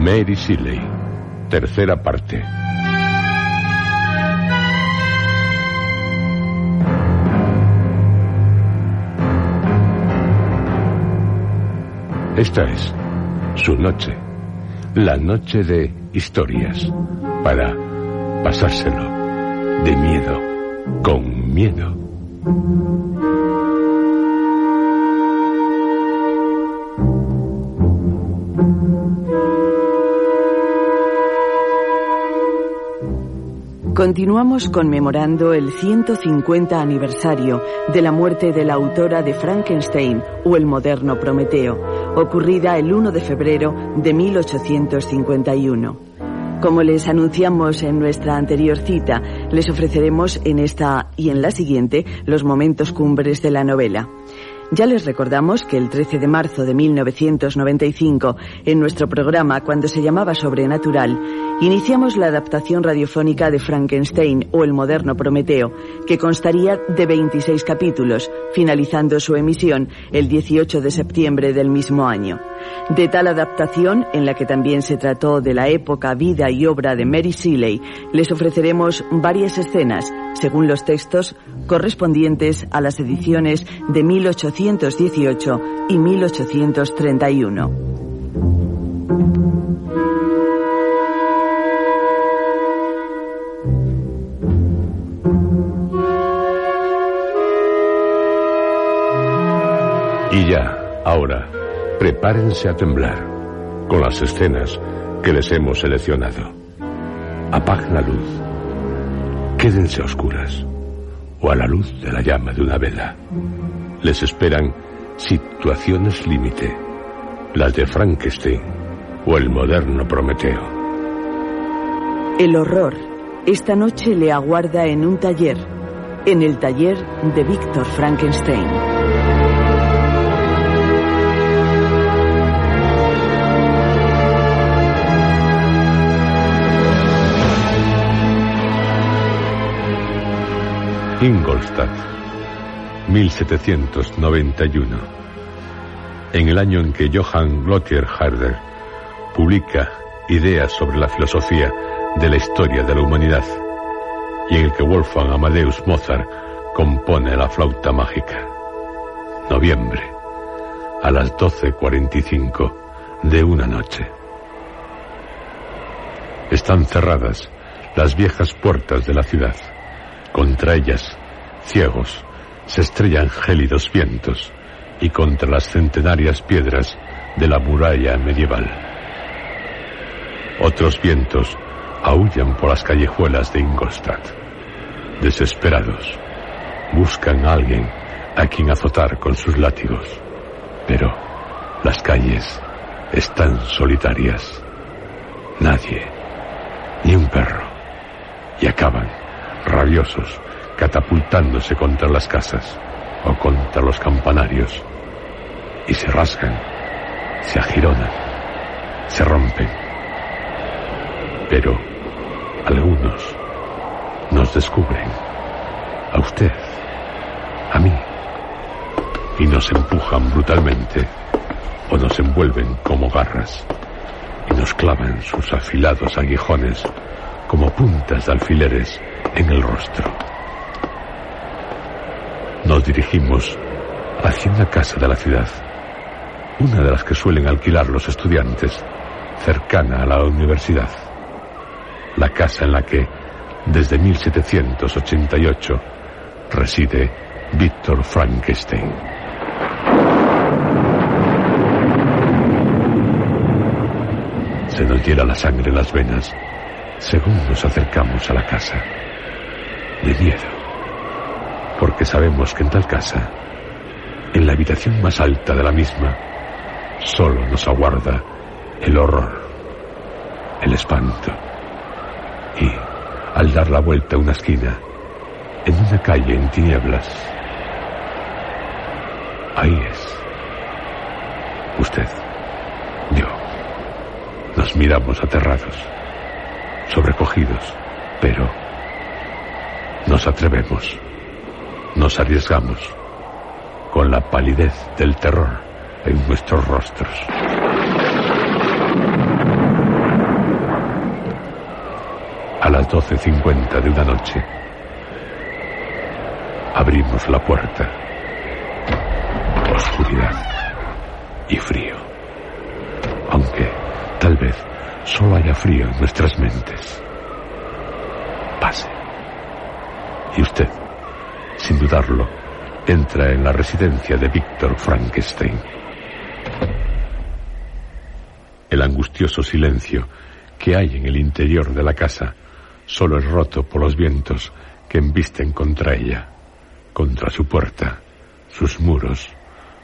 Mary Shelley, tercera parte. Esta es su noche, la noche de historias, para pasárselo de miedo, con miedo. Continuamos conmemorando el 150 aniversario de la muerte de la autora de Frankenstein o el moderno Prometeo, ocurrida el 1 de febrero de 1851. Como les anunciamos en nuestra anterior cita, les ofreceremos en esta y en la siguiente los momentos cumbres de la novela. Ya les recordamos que el 13 de marzo de 1995, en nuestro programa Cuando se llamaba Sobrenatural, iniciamos la adaptación radiofónica de Frankenstein o el moderno Prometeo, que constaría de 26 capítulos, finalizando su emisión el 18 de septiembre del mismo año. De tal adaptación, en la que también se trató de la época, vida y obra de Mary Shelley, les ofreceremos varias escenas, según los textos correspondientes a las ediciones de 1818 y 1831. Y ya, ahora, prepárense a temblar con las escenas que les hemos seleccionado. Apaguen la luz. Quédense a oscuras o a la luz de la llama de una vela. Les esperan situaciones límite, las de Frankenstein o el moderno Prometeo. El horror esta noche le aguarda en un taller, en el taller de Víctor Frankenstein. Ingolstadt, 1791. En el año en que Johann Lothar Harder publica Ideas sobre la filosofía de la historia de la humanidad y en el que Wolfgang Amadeus Mozart compone la flauta mágica. Noviembre, a las 12.45 de una noche. Están cerradas las viejas puertas de la ciudad. Contra ellas, ciegos, se estrellan gélidos vientos y contra las centenarias piedras de la muralla medieval. Otros vientos aullan por las callejuelas de Ingolstadt. Desesperados, buscan a alguien a quien azotar con sus látigos. Pero las calles están solitarias. Nadie, ni un perro. Y acaban rabiosos, catapultándose contra las casas o contra los campanarios. Y se rasgan, se agironan, se rompen. Pero algunos nos descubren, a usted, a mí, y nos empujan brutalmente o nos envuelven como garras y nos clavan sus afilados aguijones como puntas de alfileres en el rostro. Nos dirigimos hacia una casa de la ciudad, una de las que suelen alquilar los estudiantes, cercana a la universidad. La casa en la que, desde 1788, reside Víctor Frankenstein. Se nos hiela la sangre en las venas según nos acercamos a la casa. De miedo, porque sabemos que en tal casa, en la habitación más alta de la misma, solo nos aguarda el horror, el espanto. Y, al dar la vuelta a una esquina, en una calle en tinieblas, ahí es. Usted, yo, nos miramos aterrados, sobrecogidos, pero nos atrevemos, nos arriesgamos, con la palidez del terror en nuestros rostros. A las 12.50 de una noche, abrimos la puerta. Oscuridad y frío. Aunque tal vez solo haya frío en nuestras mentes. Pase. Y usted, sin dudarlo, entra en la residencia de Víctor Frankenstein. El angustioso silencio que hay en el interior de la casa solo es roto por los vientos que embisten contra ella, contra su puerta, sus muros,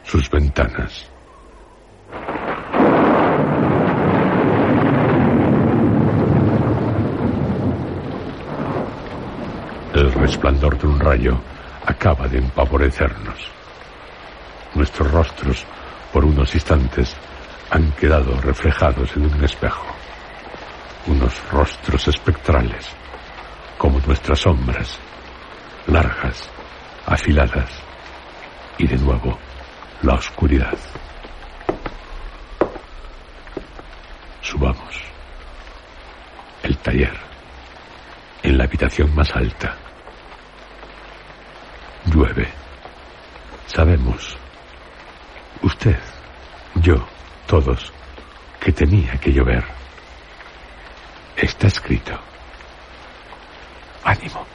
sus ventanas. El resplandor de un rayo acaba de empavorecernos. Nuestros rostros, por unos instantes, han quedado reflejados en un espejo. Unos rostros espectrales, como nuestras sombras, largas, afiladas, y de nuevo la oscuridad. Subamos. El taller. En la habitación más alta. Llueve. Sabemos. Usted, yo, todos, que tenía que llover. Está escrito. Ánimo.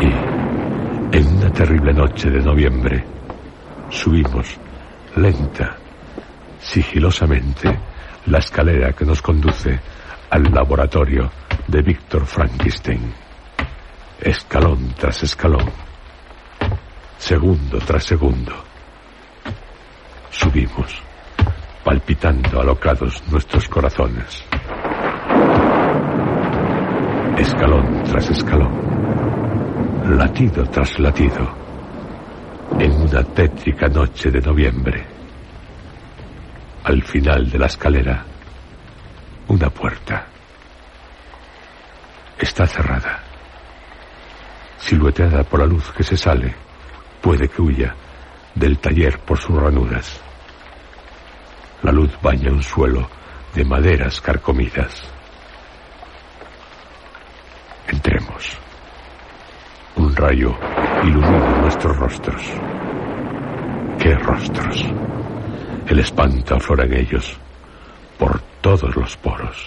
Y en una terrible noche de noviembre subimos lenta, sigilosamente, la escalera que nos conduce al laboratorio de Víctor Frankenstein. Escalón tras escalón, segundo tras segundo. Subimos, palpitando alocados nuestros corazones. Escalón tras escalón, latido tras latido, en una tétrica noche de noviembre. Al final de la escalera, una puerta. Está cerrada. Silueteada por la luz que se sale, puede que huya del taller por sus ranuras. La luz baña un suelo de maderas carcomidas. Entremos. Un rayo ilumina nuestros rostros. ¿Qué rostros? El espanto aflora en ellos por todos los poros.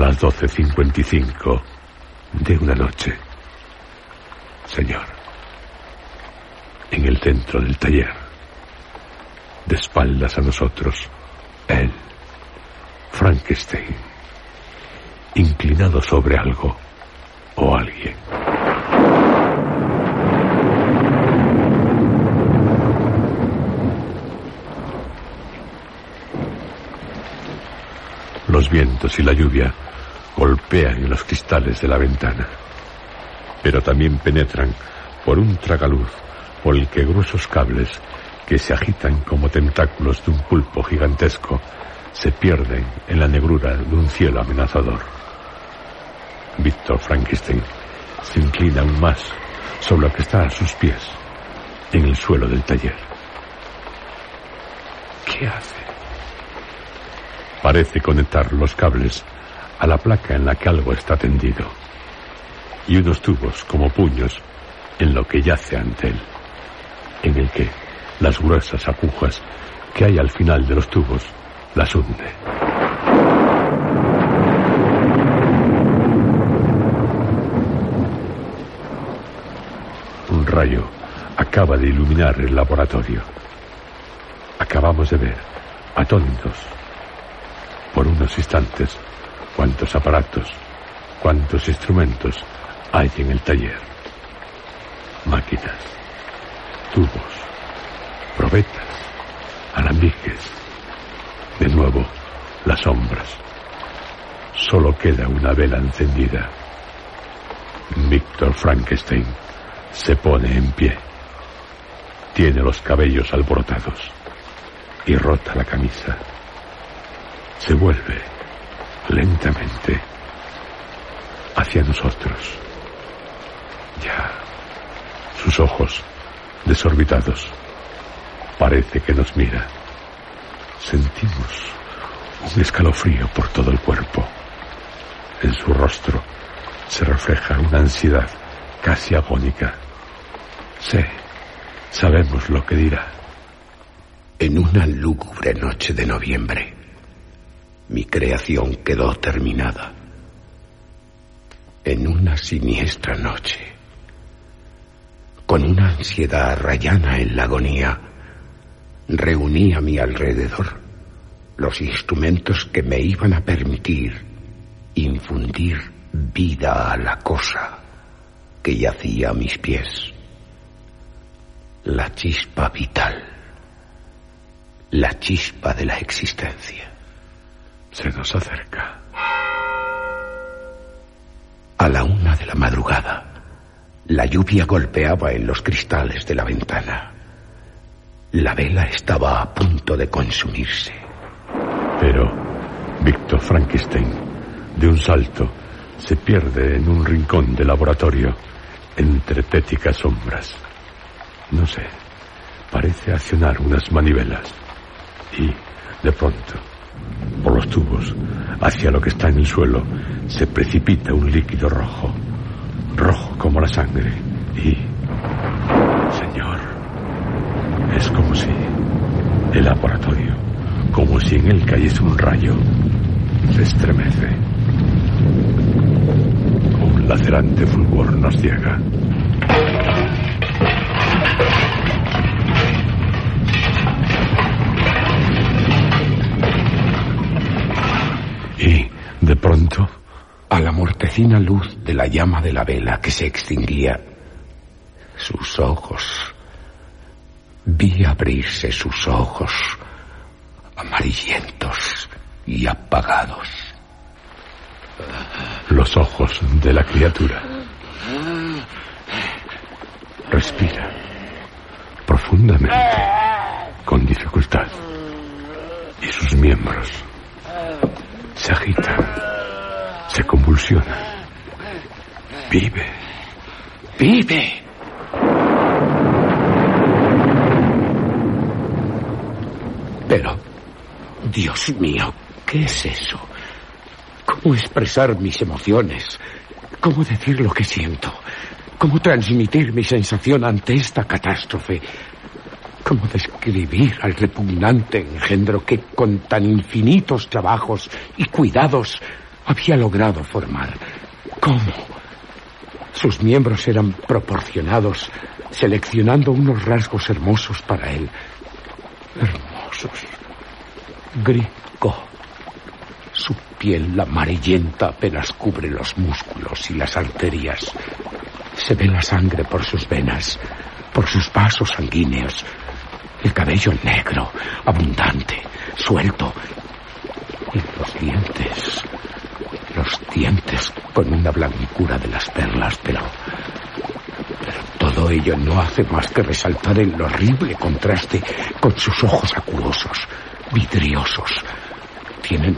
Las 12.55 de una noche, Señor, en el centro del taller, de espaldas a nosotros, él, Frankenstein, inclinado sobre algo o alguien. Los vientos y la lluvia golpean en los cristales de la ventana, pero también penetran por un tragaluz por el que gruesos cables que se agitan como tentáculos de un pulpo gigantesco se pierden en la negrura de un cielo amenazador. Víctor Frankenstein se inclina aún más sobre lo que está a sus pies, en el suelo del taller. ¿Qué hace? Parece conectar los cables a la placa en la que algo está tendido y unos tubos como puños en lo que yace ante él, en el que, las gruesas agujas que hay al final de los tubos las hunde. Un rayo acaba de iluminar el laboratorio. Acabamos de ver, atónitos, por unos instantes, cuántos aparatos, cuántos instrumentos hay en el taller. Máquinas, tubos, probetas, alambiques. De nuevo, las sombras. Solo queda una vela encendida. Víctor Frankenstein se pone en pie. Tiene los cabellos alborotados y rota la camisa. Se vuelve lentamente hacia nosotros. Ya, sus ojos desorbitados, parece que nos mira. Sentimos un escalofrío por todo el cuerpo. En su rostro se refleja una ansiedad casi agónica. Sé, sabemos lo que dirá. En una lúgubre noche de noviembre, mi creación quedó terminada. En una siniestra noche, con una ansiedad rayana en la agonía, reuní a mi alrededor los instrumentos que me iban a permitir infundir vida a la cosa que yacía a mis pies. La chispa vital. La chispa de la existencia. Se nos acerca. A la una de la madrugada, la lluvia golpeaba en los cristales de la ventana. La vela estaba a punto de consumirse. Pero Víctor Frankenstein, de un salto, se pierde en un rincón del laboratorio entre téticas sombras. No sé, parece accionar unas manivelas y, de pronto, por los tubos, hacia lo que está en el suelo, se precipita un líquido rojo, rojo como la sangre y... Señor, es como si el laboratorio, como si en él cayese un rayo, se estremece. Un lacerante fulgor nos llega. De pronto, A la mortecina luz de la llama de la vela que se extinguía, sus ojos. Vi abrirse sus ojos, amarillentos y apagados. los ojos de la criatura. Respira profundamente, con dificultad, y sus miembros se agitan, se convulsionan. Vive, ¡Vive! Pero, Dios mío, ¿qué es eso? ¿Cómo expresar mis emociones? ¿Cómo decir lo que siento? ¿Cómo transmitir mi sensación ante esta catástrofe? ¿Cómo describir al repugnante engendro que con tan infinitos trabajos y cuidados había logrado formar? ¿Cómo? Sus miembros eran proporcionados, seleccionando unos rasgos hermosos para él. Hermosos. Grico. Su piel amarillenta apenas cubre los músculos y las arterias. Se ve la sangre por sus venas, por sus vasos sanguíneos. El cabello negro, abundante, suelto. Y los dientes. Los dientes con una blancura de las perlas, pero. Todo ello no hace más que resaltar el horrible contraste con sus ojos acuosos, vidriosos. Tienen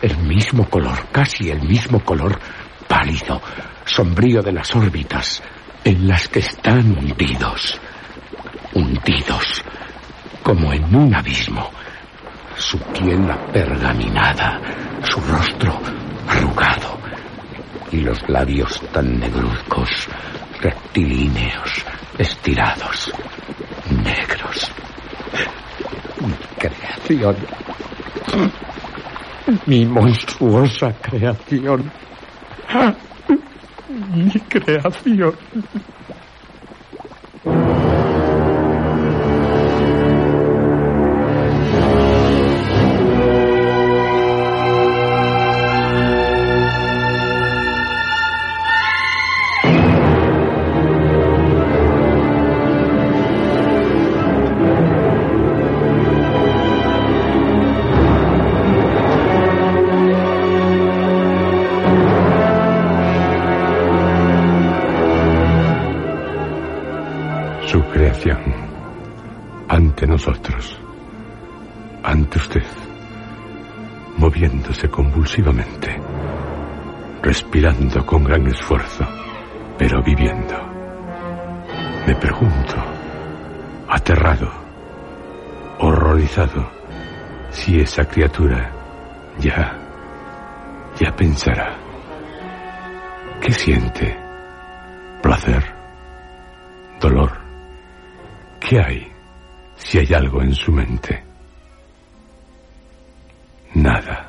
el mismo color, casi el mismo color pálido, sombrío de las órbitas en las que están hundidos. Hundidos, como en un abismo. Su piel apergaminada, su rostro arrugado y los labios tan negruzcos, rectilíneos, estirados. negros. Mi creación. Mi monstruosa creación. Mi creación. Gran esfuerzo, pero viviendo. Me pregunto, aterrado, horrorizado, si esa criatura ya, ya pensará. ¿Qué siente? ¿Placer? ¿Dolor? ¿Qué hay si hay algo en su mente? Nada.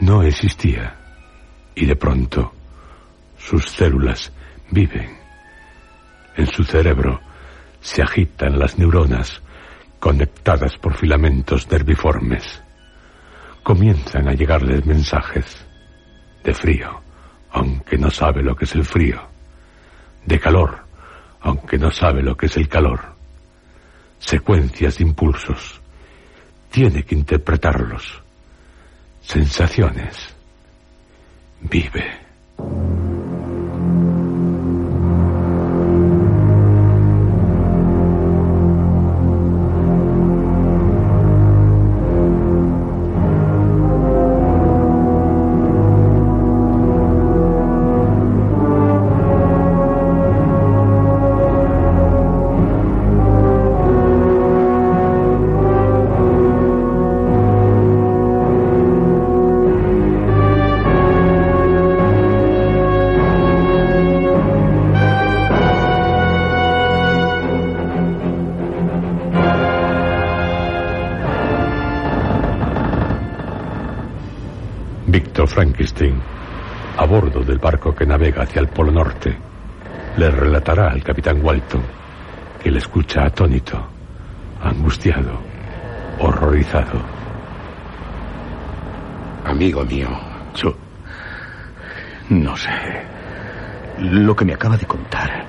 No existía. Y de pronto sus células viven. En su cerebro se agitan las neuronas conectadas por filamentos nerviformes. Comienzan a llegarles mensajes de frío, aunque no sabe lo que es el frío, de calor, aunque no sabe lo que es el calor. Secuencias de impulsos. Tiene que interpretarlos. Sensaciones. Vive. Barco que navega hacia el Polo Norte, le relatará al capitán Walton que le escucha atónito, angustiado, horrorizado. Amigo mío, yo no sé lo que me acaba de contar.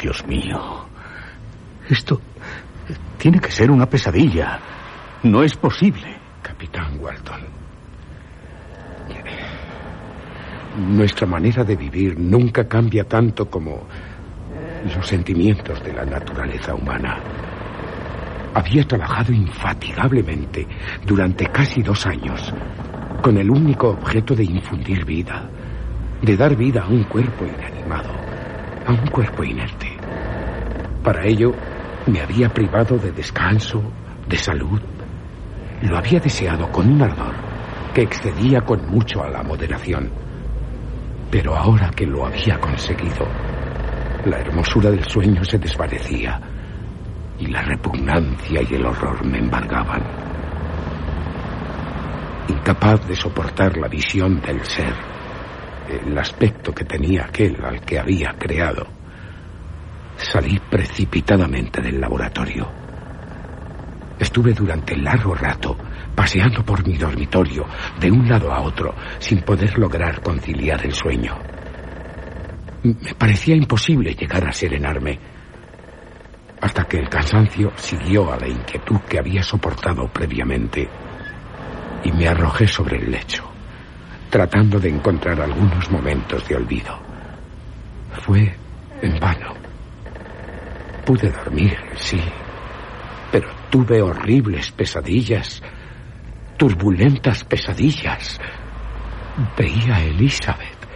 Dios mío, esto tiene que ser una pesadilla. No es posible. Capitán Walton, Nuestra manera de vivir nunca cambia tanto como los sentimientos de la naturaleza humana. Había trabajado infatigablemente durante casi dos años con el único objeto de infundir vida, de dar vida a un cuerpo inanimado, a un cuerpo inerte. Para ello me había privado de descanso, de salud. Lo había deseado con un ardor que excedía con mucho a la moderación. Pero ahora que lo había conseguido, la hermosura del sueño se desvanecía y la repugnancia y el horror me embargaban. Incapaz de soportar la visión del ser, el aspecto que tenía aquel al que había creado, salí precipitadamente del laboratorio. Estuve durante largo rato paseando por mi dormitorio de un lado a otro sin poder lograr conciliar el sueño. Me parecía imposible llegar a serenarme hasta que el cansancio siguió a la inquietud que había soportado previamente y me arrojé sobre el lecho, tratando de encontrar algunos momentos de olvido. Fue en vano. Pude dormir, sí, pero tuve horribles pesadillas turbulentas pesadillas. Veía a Elizabeth,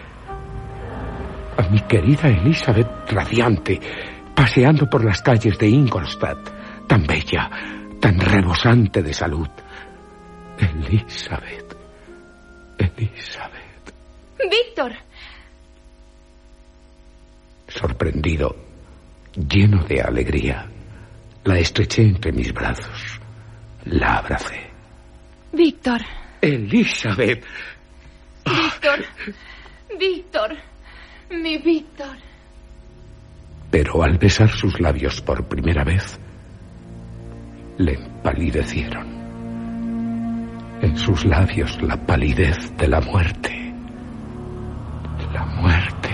a mi querida Elizabeth radiante, paseando por las calles de Ingolstadt, tan bella, tan rebosante de salud. Elizabeth, Elizabeth. Víctor. Sorprendido, Lleno de alegría, la estreché entre mis brazos. La abracé. Víctor. Elizabeth. Víctor. Víctor. Mi Víctor. Pero al besar sus labios por primera vez, le empalidecieron. En sus labios la palidez de la muerte. La muerte.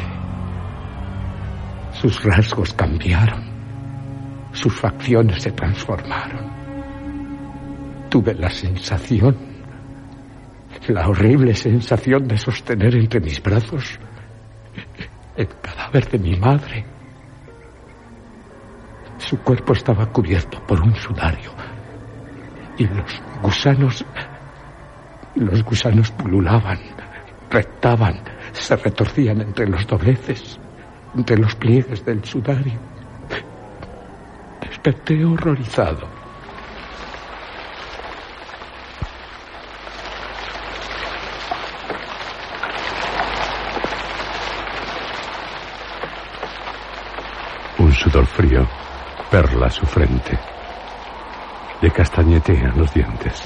Sus rasgos cambiaron. Sus facciones se transformaron. Tuve la sensación, la horrible sensación de sostener entre mis brazos el cadáver de mi madre. Su cuerpo estaba cubierto por un sudario y los gusanos, los gusanos pululaban, rectaban, se retorcían entre los dobleces, entre los pliegues del sudario. Desperté horrorizado. Un sudor frío su frente. Le castañetean los dientes.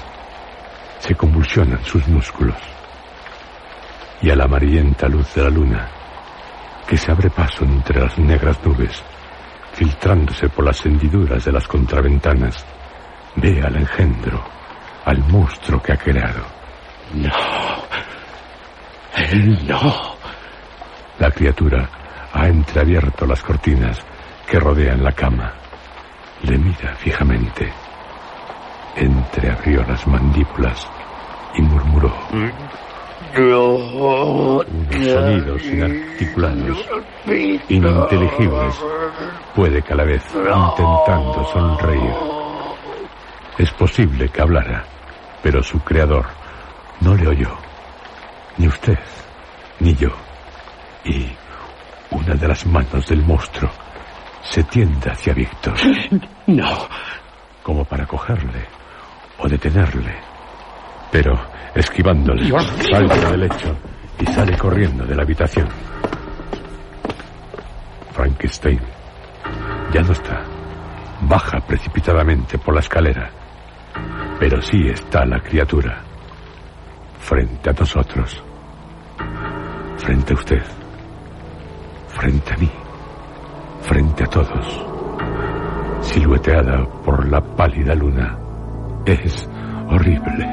Se convulsionan sus músculos. Y a la amarillenta luz de la luna, que se abre paso entre las negras nubes, filtrándose por las hendiduras de las contraventanas, ve al engendro, al monstruo que ha creado. No. Él no. La criatura ha entreabierto las cortinas que rodean la cama. Le mira fijamente. Entreabrió las mandíbulas y murmuró. Unos sonidos inarticulados, ininteligibles, puede que a la vez intentando sonreír. Es posible que hablara, pero su creador no le oyó. Ni usted, ni yo. Y una de las manos del monstruo se tiende hacia Víctor. No. Como para cogerle o detenerle. Pero, esquivándole, salta del lecho y sale corriendo de la habitación. Frankenstein ya no está. Baja precipitadamente por la escalera. Pero sí está la criatura. Frente a nosotros. Frente a usted. Frente a mí frente a todos, silueteada por la pálida luna. Es horrible.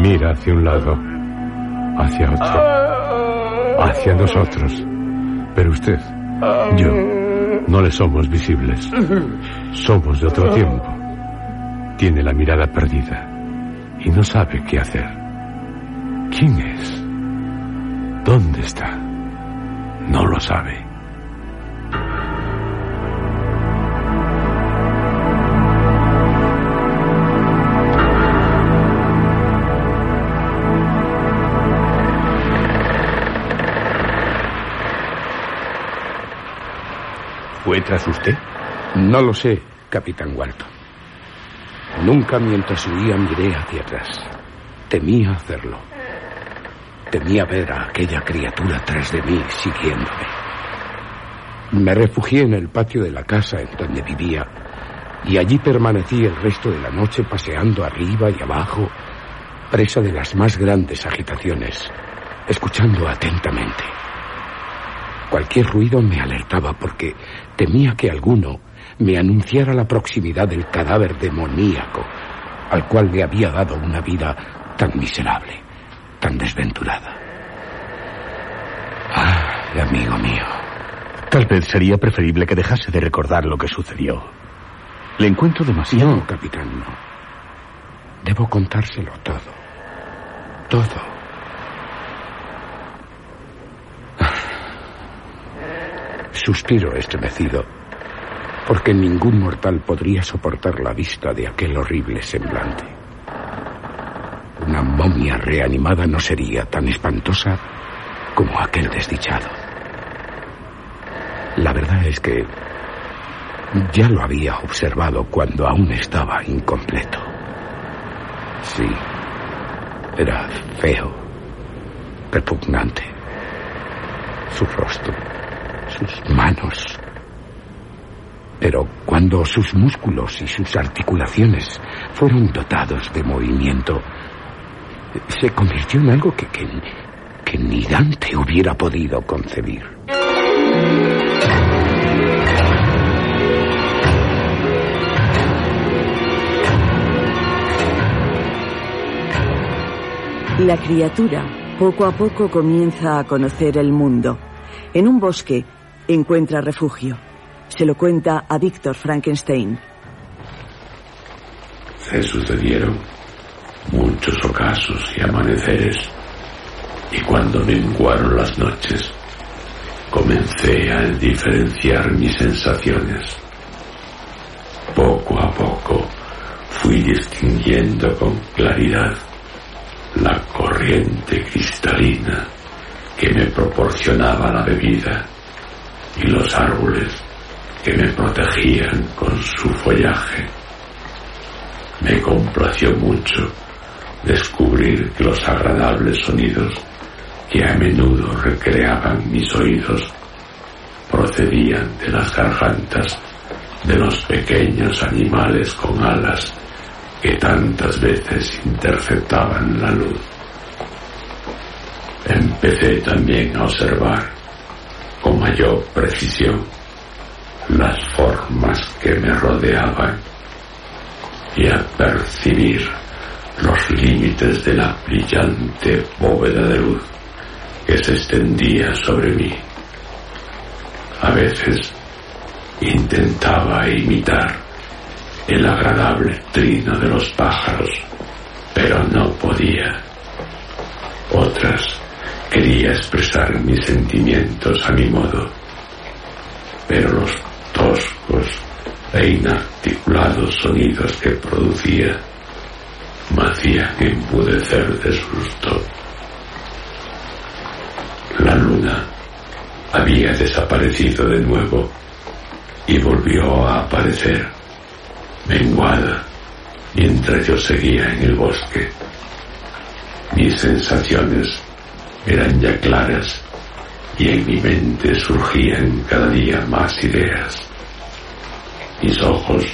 Mira hacia un lado, hacia otro, hacia nosotros. Pero usted, yo, no le somos visibles. Somos de otro tiempo. Tiene la mirada perdida y no sabe qué hacer. ¿Quién es? ¿Dónde está? No lo sabe. ¿Fue tras usted? No lo sé, capitán Walton. Nunca mientras huía miré hacia atrás. Temía hacerlo. Temía ver a aquella criatura tras de mí siguiéndome. Me refugié en el patio de la casa en donde vivía y allí permanecí el resto de la noche paseando arriba y abajo, presa de las más grandes agitaciones, escuchando atentamente. Cualquier ruido me alertaba porque temía que alguno me anunciara la proximidad del cadáver demoníaco al cual le había dado una vida tan miserable, tan desventurada. Ah, amigo mío. Tal vez sería preferible que dejase de recordar lo que sucedió. Le encuentro demasiado. No, capitán, no. Debo contárselo todo. Todo. Suspiro estremecido, porque ningún mortal podría soportar la vista de aquel horrible semblante. Una momia reanimada no sería tan espantosa como aquel desdichado. La verdad es que ya lo había observado cuando aún estaba incompleto. Sí, Era feo, repugnante. Su rostro, sus manos. Pero cuando sus músculos y sus articulaciones fueron dotados de movimiento, se convirtió en algo que, que, ni Dante hubiera podido concebir. La criatura poco a poco comienza a conocer el mundo. En un bosque encuentra refugio. Se lo cuenta a Víctor Frankenstein. Se sucedieron muchos ocasos y amaneceres, y cuando menguaron las noches, comencé a diferenciar mis sensaciones. Poco a poco fui distinguiendo con claridad la corriente cristalina que me proporcionaba la bebida y los árboles que me protegían con su follaje. Me complació mucho descubrir que los agradables sonidos que a menudo recreaban mis oídos procedían de las gargantas de los pequeños animales con alas que tantas veces interceptaban la luz. Empecé también a observar con mayor precisión las formas que me rodeaban y a percibir los límites de la brillante bóveda de luz que se extendía sobre mí. A veces intentaba imitar el agradable trino de los pájaros, pero no podía. Otras quería expresar mis sentimientos a mi modo, pero los toscos e inarticulados sonidos que producía me hacían empudecer de susto. La luna había desaparecido de nuevo y volvió a aparecer menguada mientras yo seguía en el bosque. Mis sensaciones eran ya claras y en mi mente surgían cada día más ideas. Mis ojos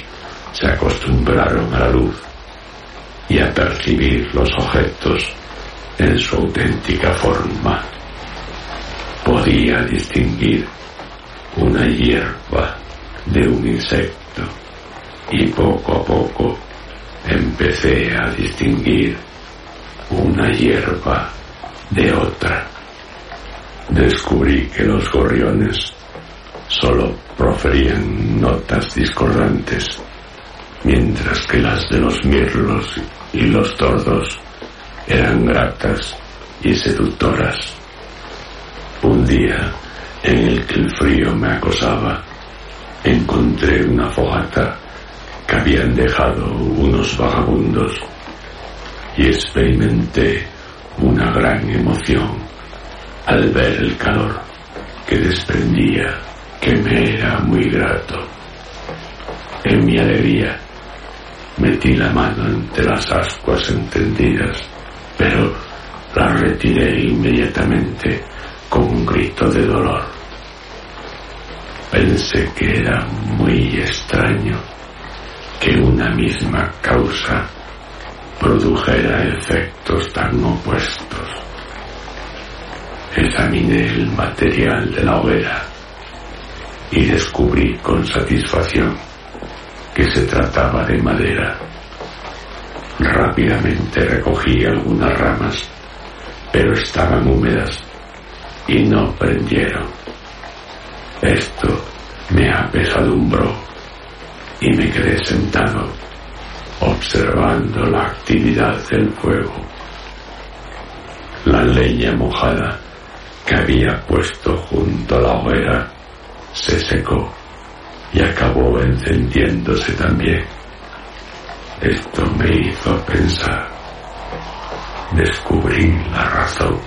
se acostumbraron a la luz y a percibir los objetos en su auténtica forma. Podía distinguir una hierba de un insecto y poco a poco empecé a distinguir una hierba de otra. Descubrí que los gorriones solo proferían notas discordantes, mientras que las de los mirlos y los tordos eran gratas y seductoras. Un día en el que el frío me acosaba, encontré una fogata que habían dejado unos vagabundos y experimenté una gran emoción al ver el calor que desprendía que me era muy grato. En mi alegría metí la mano entre las ascuas encendidas, pero la retiré inmediatamente con un grito de dolor. Pensé que era muy extraño que una misma causa produjera efectos tan opuestos. Examiné el material de la hoguera y descubrí con satisfacción que se trataba de madera. Rápidamente recogí algunas ramas, pero estaban húmedas y no prendieron. Esto me apesadumbró y me quedé sentado observando la actividad del fuego. La leña mojada que había puesto junto a la hoguera se secó y acabó encendiéndose también. Esto me hizo pensar. Descubrí la razón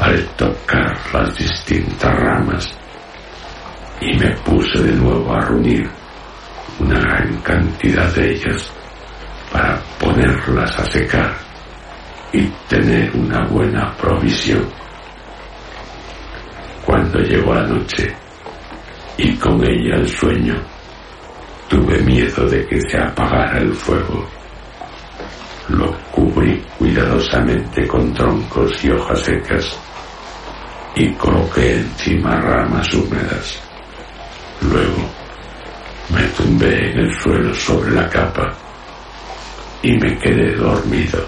al tocar las distintas ramas y me puse de nuevo a reunir una gran cantidad de ellas para ponerlas a secar y tener una buena provisión. Cuando llegó la noche y con ella el sueño, tuve miedo de que se apagara el fuego. Lo cubrí cuidadosamente con troncos y hojas secas y coloqué encima ramas húmedas. Luego me tumbé en el suelo sobre la capa y me quedé dormido.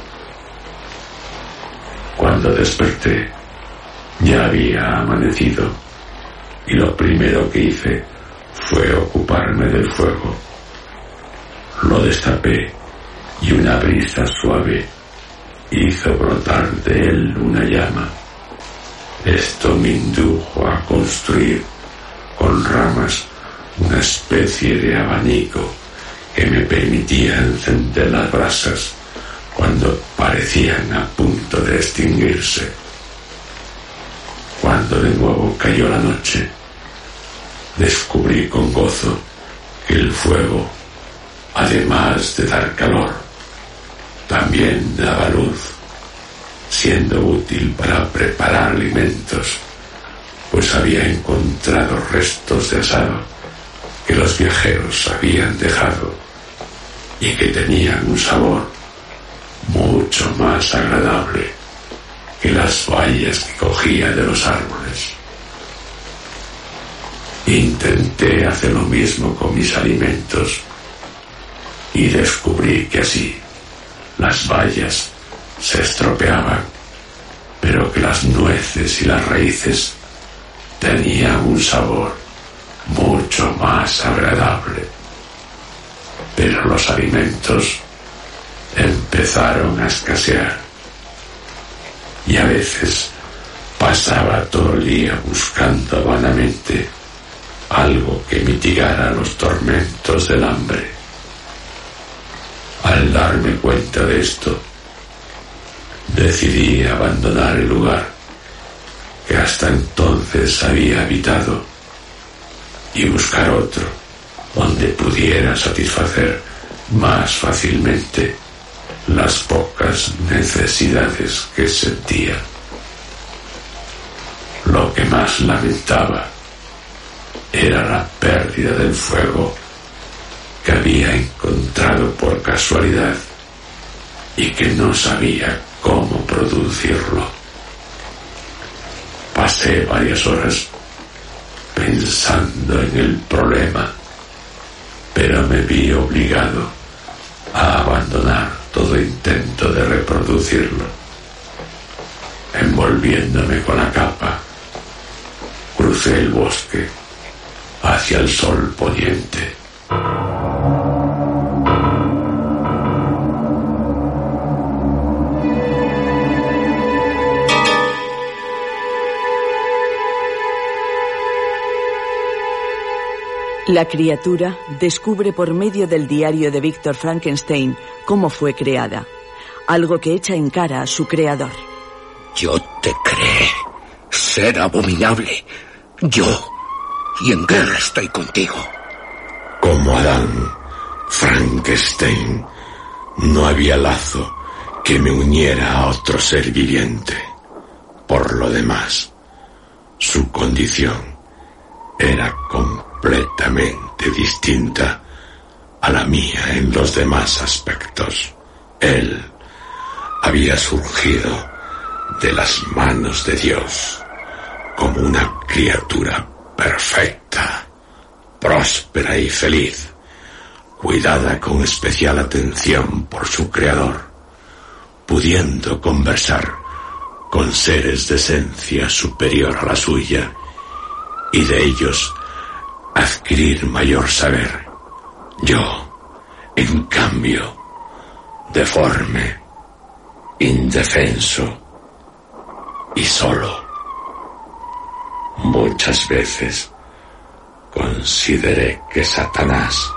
Cuando desperté, ya había amanecido y lo primero que hice fue ocuparme del fuego. Lo destapé y una brisa suave hizo brotar de él una llama. Esto me indujo a construir con ramas una especie de abanico que me permitía encender las brasas cuando parecían a punto de extinguirse. Cuando de nuevo cayó la noche, descubrí con gozo que el fuego, además de dar calor, también daba luz siendo útil para preparar alimentos, pues había encontrado restos de asado que los viajeros habían dejado y que tenían un sabor mucho más agradable que las bayas que cogía de los árboles. Intenté hacer lo mismo con mis alimentos y descubrí que así las bayas se estropeaban, pero que las nueces y las raíces tenían un sabor mucho más agradable. Pero los alimentos empezaron a escasear y a veces pasaba todo el día buscando vanamente algo que mitigara los tormentos del hambre. Al darme cuenta de esto, decidí abandonar el lugar que hasta entonces había habitado y buscar otro donde pudiera satisfacer más fácilmente las pocas necesidades que sentía. Lo que más lamentaba era la pérdida del fuego que había encontrado por casualidad y que no sabía cómo producirlo. Pasé varias horas pensando en el problema, pero me vi obligado a abandonar todo intento de reproducirlo. Envolviéndome con la capa, crucé el bosque hacia el sol poniente. La criatura descubre por medio del diario de Víctor Frankenstein cómo fue creada, algo que echa en cara a su creador. Yo te creé, ser abominable. Yo. Y en guerra estoy contigo. Como Adán, Frankenstein, no había lazo que me uniera a otro ser viviente. Por lo demás, su condición era completamente distinta a la mía en los demás aspectos. Él había surgido de las manos de Dios como una criatura perfecta, próspera y feliz, cuidada con especial atención por su creador, pudiendo conversar con seres de esencia superior a la suya y de ellos adquirir mayor saber. Yo, en cambio, deforme, indefenso y solo. Muchas veces consideré que Satanás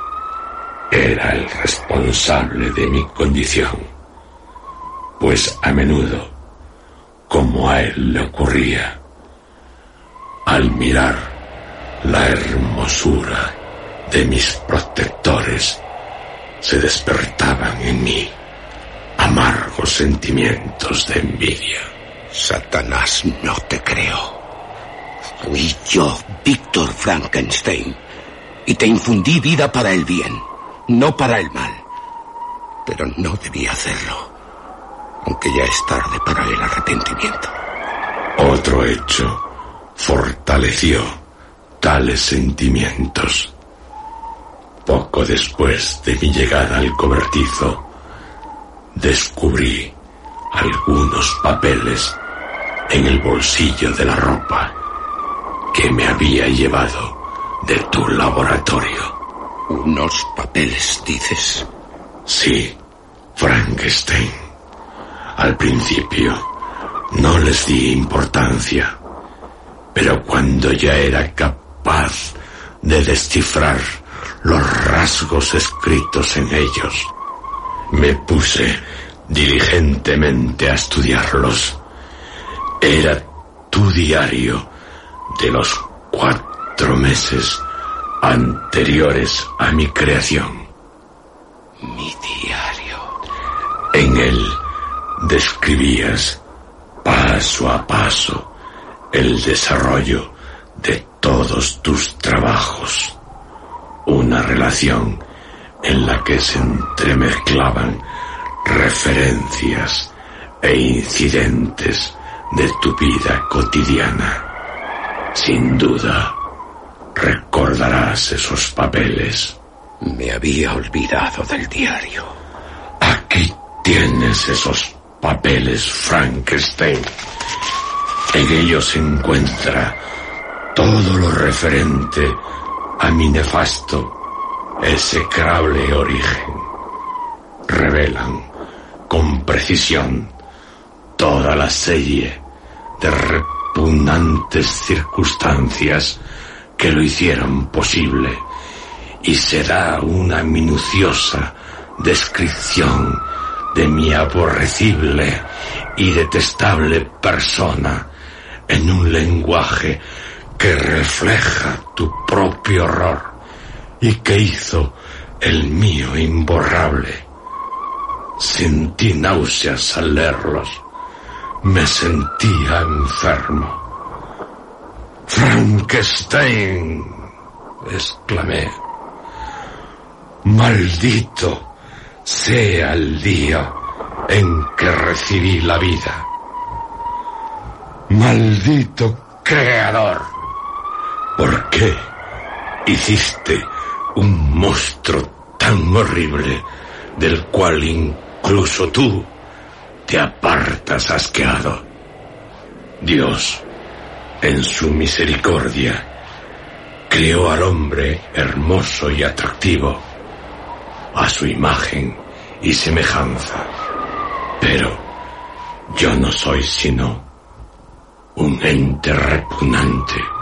era el responsable de mi condición, pues a menudo, como a él le ocurría, al mirar la hermosura de mis protectores, se despertaban en mí amargos sentimientos de envidia. Satanás, no te creo. Fui yo, Víctor Frankenstein, y te infundí vida para el bien, no para el mal. Pero no debía hacerlo, aunque ya es tarde para el arrepentimiento. Otro hecho fortaleció tales sentimientos. Poco después de mi llegada al cobertizo, descubrí algunos papeles en el bolsillo de la ropa que me había llevado de tu laboratorio. Unos papeles, dices. Sí, Frankenstein. Al principio no les di importancia, pero cuando ya era capaz de descifrar los rasgos escritos en ellos, me puse diligentemente a estudiarlos. Era tu diario de los cuatro meses anteriores a mi creación. Mi diario. En él describías paso a paso el desarrollo de todos tus trabajos. Una relación en la que se entremezclaban referencias e incidentes de tu vida cotidiana. Sin duda, recordarás esos papeles. Me había olvidado del diario. Aquí tienes esos papeles, Frankenstein. En ellos se encuentra todo lo referente a mi nefasto, execrable origen. Revelan con precisión toda la serie de repugnantes circunstancias que lo hicieron posible y se da una minuciosa descripción de mi aborrecible y detestable persona en un lenguaje que refleja tu propio horror y que hizo el mío imborrable. Sentí náuseas al leerlos. Me sentía enfermo. Frankenstein, exclamé. Maldito sea el día en que recibí la vida. Maldito creador. ¿Por qué hiciste un monstruo tan horrible del cual incluso tú te apartas asqueado? Dios, en su misericordia, creó al hombre hermoso y atractivo a su imagen y semejanza. Pero yo no soy sino un ente repugnante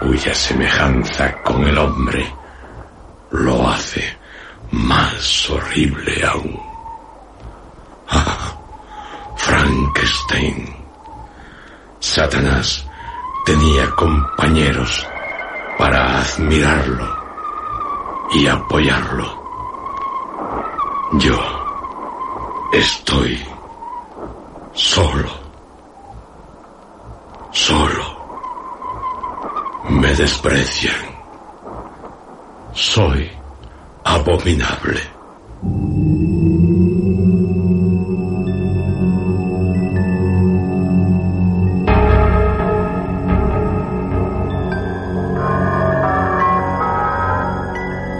cuya semejanza con el hombre lo hace más horrible aún. Ah, Frankenstein. Satanás tenía compañeros para admirarlo y apoyarlo. Yo estoy solo. Solo. Me desprecian. Soy abominable.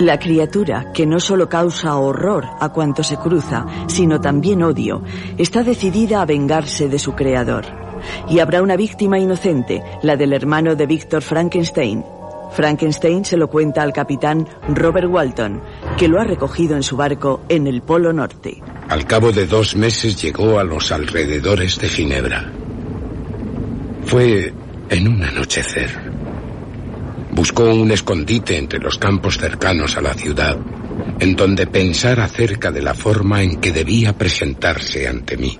La criatura, que no solo causa horror a cuanto se cruza, sino también odio, está decidida a vengarse de su creador. Y habrá una víctima inocente, la del hermano de Víctor Frankenstein. Frankenstein se lo cuenta al capitán Robert Walton, que lo ha recogido en su barco en el Polo Norte. Al cabo de dos meses llegó a los alrededores de Ginebra. Fue en un anochecer. Buscó un escondite entre los campos cercanos a la ciudad, en donde pensar acerca de la forma en que debía presentarse ante mí.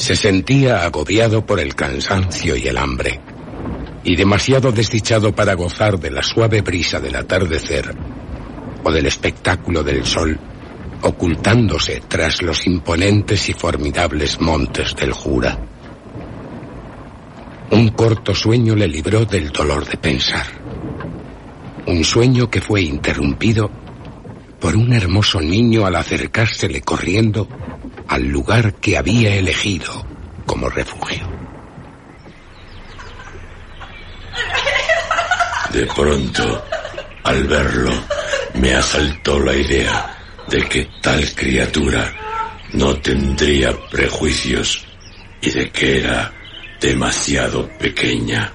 Se sentía agobiado por el cansancio y el hambre, y demasiado desdichado para gozar de la suave brisa del atardecer o del espectáculo del sol ocultándose tras los imponentes y formidables montes del Jura. Un corto sueño le libró del dolor de pensar. Un sueño que fue interrumpido por un hermoso niño al acercársele corriendo al lugar que había elegido como refugio. De pronto, al verlo, me asaltó la idea de que tal criatura no tendría prejuicios y de que era demasiado pequeña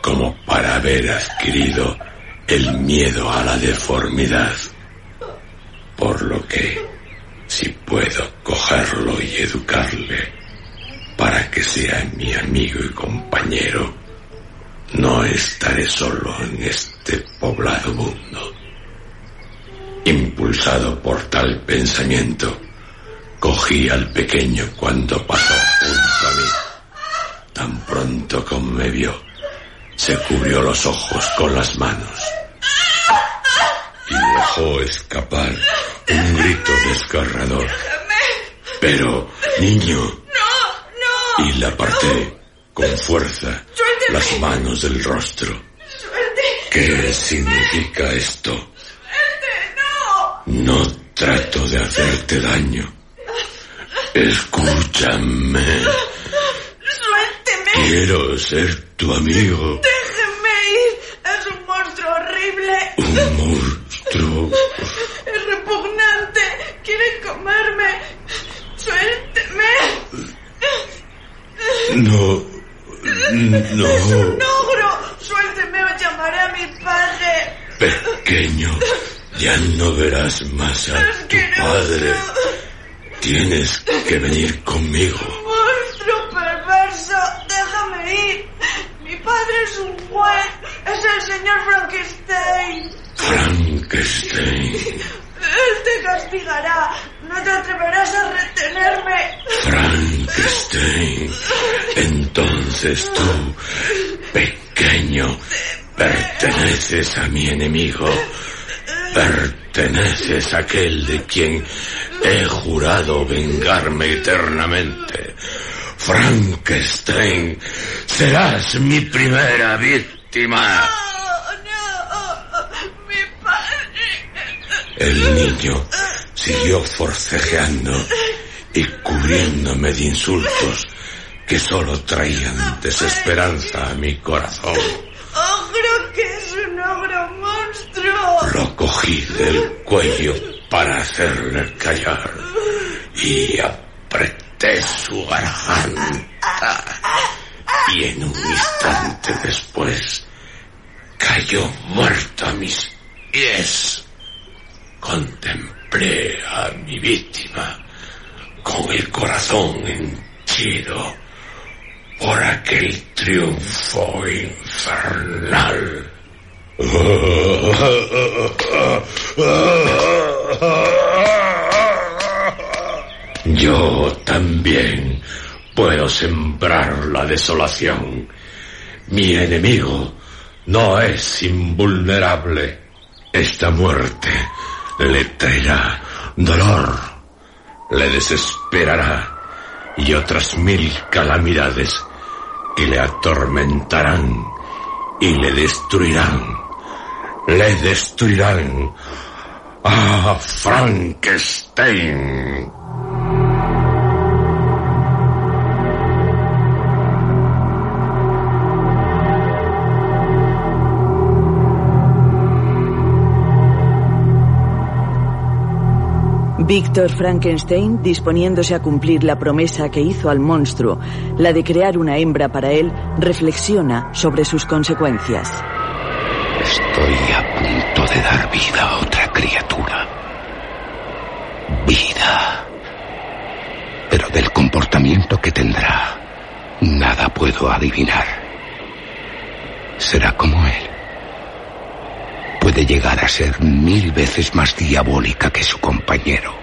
como para haber adquirido el miedo a la deformidad. Por lo que, si puedo cogerlo y educarle para que sea mi amigo y compañero, no estaré solo en este poblado mundo. Impulsado por tal pensamiento, cogí al pequeño cuando pasó junto a mí. Tan pronto como me vio, se cubrió los ojos con las manos y dejó escapar un grito desgarrador. Pero, niño, no, no. y la aparté con fuerza las manos del rostro. ¿Qué significa esto? no. No trato de hacerte daño. Escúchame. Suélteme. Quiero ser tu amigo. Déjeme ir. Es un monstruo horrible. Un monstruo. Es comerme. Suélteme. No. Es No. un ogro. Suélteme o llamaré a mi padre. Pequeño. Ya no verás más a tu padre. Tienes que venir conmigo. Monstruo perverso. Déjame ir. Mi padre es un juez. Es el señor Frankenstein. Frankenstein. Él te castigará. No te atreverás a retenerme. Frankenstein. Entonces tú, pequeño, perteneces a mi enemigo. Perteneces a aquel de quien he jurado vengarme eternamente. Frankenstein, serás mi primera víctima. Oh, no. Mi padre. El niño siguió forcejeando y cubriéndome de insultos que solo traían desesperanza a mi corazón. Ogro que es un ogro monstruo. Lo cogí del cuello para hacerle callar y apreté su garganta. Y en un instante después cayó muerto a mis pies. Contemplé a mi víctima con el corazón henchido por aquel triunfo infernal. Yo también puedo sembrar la desolación. Mi enemigo no es invulnerable. Esta muerte le traerá dolor, le desesperará y otras mil calamidades que le atormentarán y le destruirán. Le destruirán. ¡Ah, Frankenstein! Víctor Frankenstein, disponiéndose a cumplir la promesa que hizo al monstruo, la de crear una hembra para él, reflexiona sobre sus consecuencias. Estoy a punto de dar vida a otra criatura. Vida. Pero del comportamiento que tendrá, nada puedo adivinar. Será como él. Puede llegar a ser mil veces más diabólica que su compañero.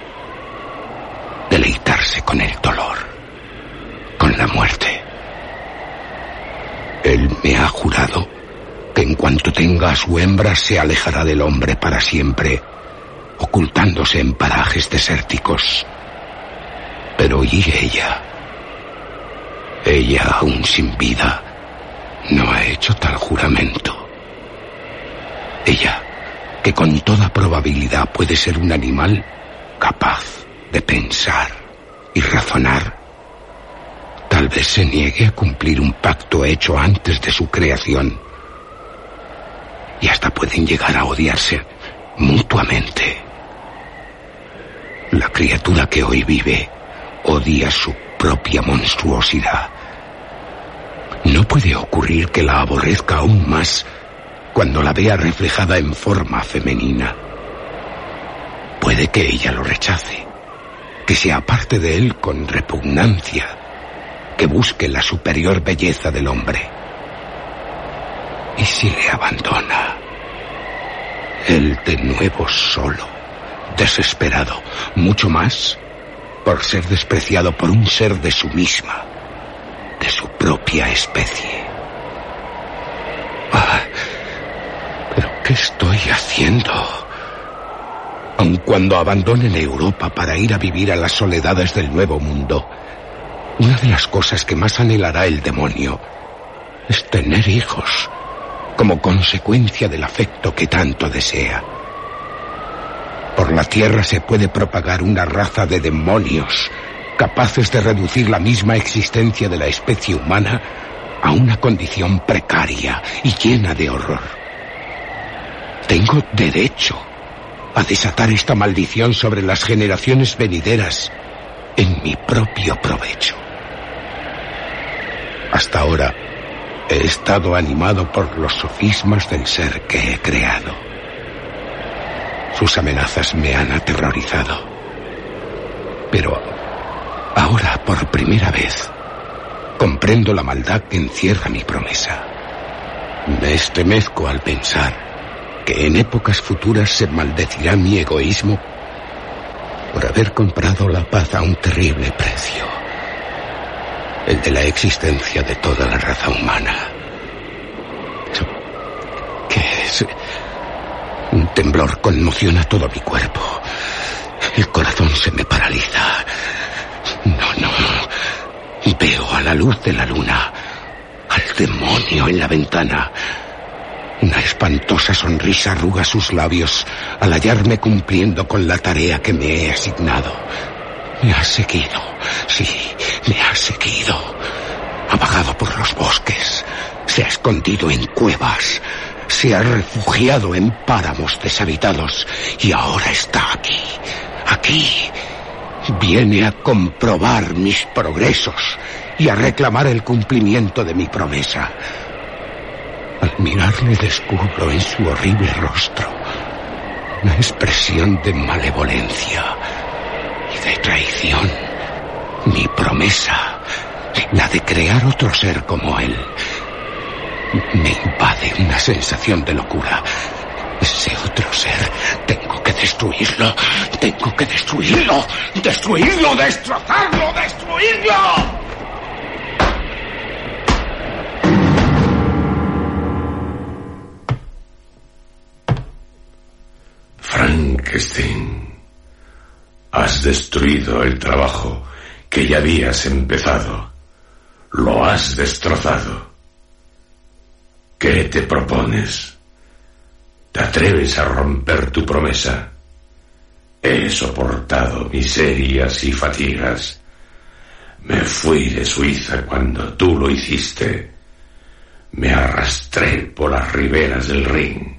Deleitarse con el dolor, con la muerte. Él me ha jurado que en cuanto tenga a su hembra se alejará del hombre para siempre ocultándose en parajes desérticos. Pero ¿y ella? Ella, aún sin vida, no ha hecho tal juramento. Ella, que con toda probabilidad puede ser un animal capaz de pensar y razonar, tal vez se niegue a cumplir un pacto hecho antes de su creación. Y hasta pueden llegar a odiarse mutuamente. La criatura que hoy vive odia su propia monstruosidad. No puede ocurrir que la aborrezca aún más cuando la vea reflejada en forma femenina. Puede que ella lo rechace, que se aparte de él con repugnancia, que busque la superior belleza del hombre. ¿Y si le abandona? Él de nuevo solo, desesperado, mucho más por ser despreciado por un ser de su misma, de su propia especie. Ah, ¿Pero qué estoy haciendo? Aun cuando abandonen Europa para ir a vivir a las soledades del Nuevo Mundo, una de las cosas que más anhelará el demonio es tener hijos como consecuencia del afecto que tanto desea. Por la tierra se puede propagar una raza de demonios capaces de reducir la misma existencia de la especie humana a una condición precaria y llena de horror. Tengo derecho a desatar esta maldición sobre las generaciones venideras en mi propio provecho. Hasta ahora he estado animado por los sofismas del ser que he creado. Sus amenazas me han aterrorizado. Pero ahora, por primera vez, comprendo la maldad que encierra mi promesa. Me estremezco al pensar que en épocas futuras se maldecirá mi egoísmo por haber comprado la paz a un terrible precio, el de la existencia de toda la raza humana. ¿Qué es? Un temblor conmociona todo mi cuerpo. El corazón se me paraliza. No, no. Veo a la luz de la luna al demonio en la ventana. Una espantosa sonrisa arruga sus labios al hallarme cumpliendo con la tarea que me he asignado. Me ha seguido, sí, me ha seguido. Ha vagado por los bosques, se ha escondido en cuevas, se ha refugiado en páramos deshabitados y ahora está aquí, aquí. Viene a comprobar mis progresos y a reclamar el cumplimiento de mi promesa. Al mirarle descubro en su horrible rostro una expresión de malevolencia y de traición. Mi promesa, la de crear otro ser como él, me invade una sensación de locura. Ese otro ser, tengo que destruirlo, tengo que destruirlo, destruirlo, destrozarlo, destruirlo. Frankenstein, has destruido el trabajo que ya habías empezado. Lo has destrozado. ¿Qué te propones? ¿Te atreves a romper tu promesa? He soportado miserias y fatigas. Me fui de Suiza cuando tú lo hiciste. Me arrastré por las riberas del Rin,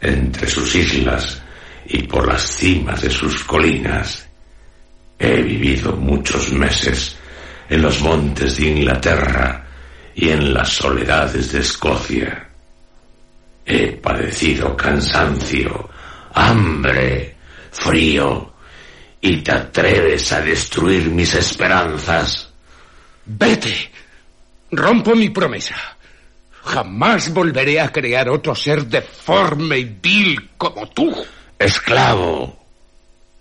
entre sus islas y por las cimas de sus colinas. He vivido muchos meses en los montes de Inglaterra y en las soledades de Escocia. He padecido cansancio, hambre, frío, y te atreves a destruir mis esperanzas. Vete. Rompo mi promesa. Jamás volveré a crear otro ser deforme y vil como tú. Esclavo,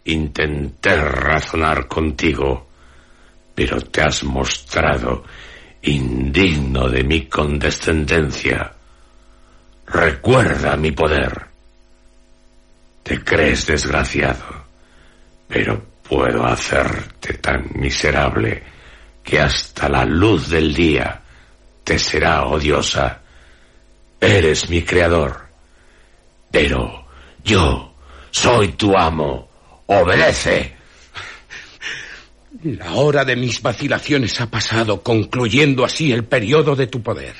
intenté razonar contigo, pero te has mostrado indigno de mi condescendencia. Recuerda mi poder. Te crees desgraciado, pero puedo hacerte tan miserable que hasta la luz del día te será odiosa. Eres mi creador, pero yo soy tu amo. Obedece. La hora de mis vacilaciones ha pasado, concluyendo así el periodo de tu poder.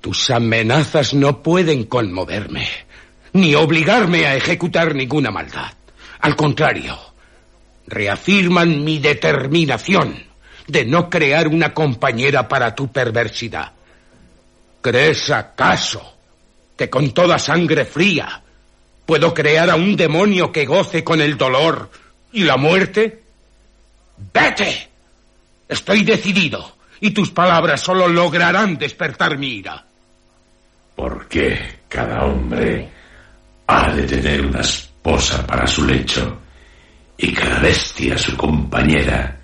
Tus amenazas no pueden conmoverme, ni obligarme a ejecutar ninguna maldad. Al contrario, reafirman mi determinación de no crear una compañera para tu perversidad. ¿Crees acaso que con toda sangre fría puedo crear a un demonio que goce con el dolor y la muerte? ¡Vete! Estoy decidido y tus palabras solo lograrán despertar mi ira. ¿Por qué cada hombre ha de tener una esposa para su lecho y cada bestia su compañera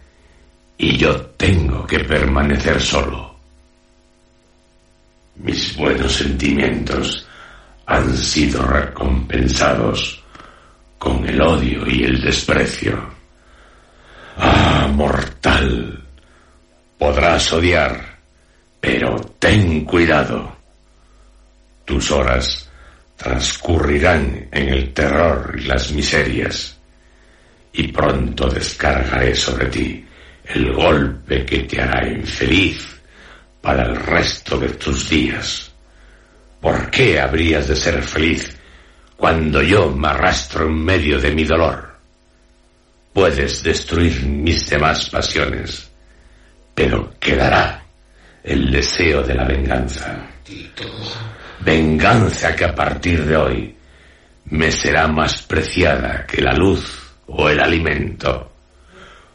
y yo tengo que permanecer solo? Mis buenos sentimientos han sido recompensados con el odio y el desprecio. Ah, mortal, podrás odiar, pero ten cuidado. Tus horas transcurrirán en el terror y las miserias, y pronto descargaré sobre ti el golpe que te hará infeliz para el resto de tus días. ¿Por qué habrías de ser feliz cuando yo me arrastro en medio de mi dolor? Puedes destruir mis demás pasiones, pero quedará el deseo de la venganza. Venganza que a partir de hoy me será más preciada que la luz o el alimento.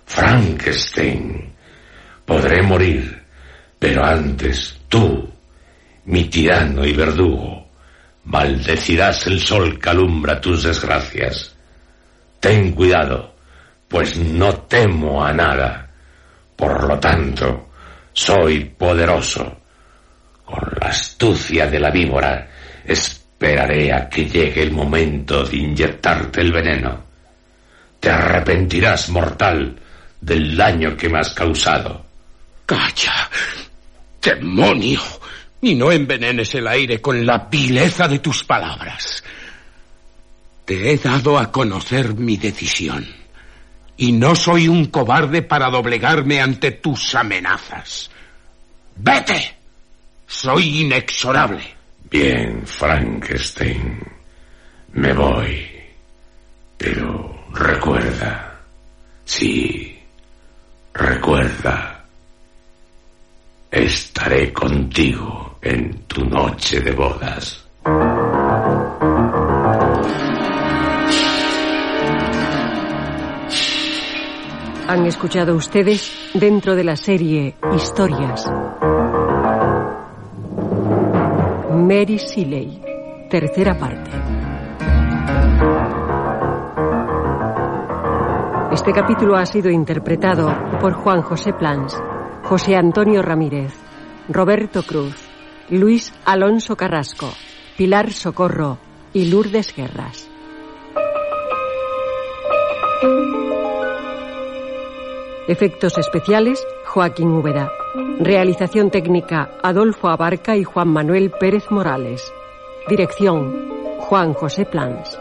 Frankenstein, podré morir, pero antes tú, mi tirano y verdugo, maldecirás el sol que alumbra tus desgracias. Ten cuidado, pues no temo a nada. Por lo tanto, soy poderoso. Con la astucia de la víbora, esperaré a que llegue el momento de inyectarte el veneno. Te arrepentirás, mortal, del daño que me has causado. Calla, demonio, y no envenenes el aire con la vileza de tus palabras. Te he dado a conocer mi decisión, y no soy un cobarde para doblegarme ante tus amenazas. ¡Vete! Soy inexorable. Bien, Frankenstein. Me voy. Pero recuerda. Sí. Recuerda. Estaré contigo en tu noche de bodas. Han escuchado ustedes dentro de la serie Historias. Mary Shelley, tercera parte. Este capítulo ha sido interpretado por Juan José Plans, José Antonio Ramírez, Roberto Cruz, Luis Alonso Carrasco, Pilar Socorro y Lourdes Guerras. Efectos especiales, Joaquín Úbeda. Realización técnica, Adolfo Abarca y Juan Manuel Pérez Morales. Dirección, Juan José Plans.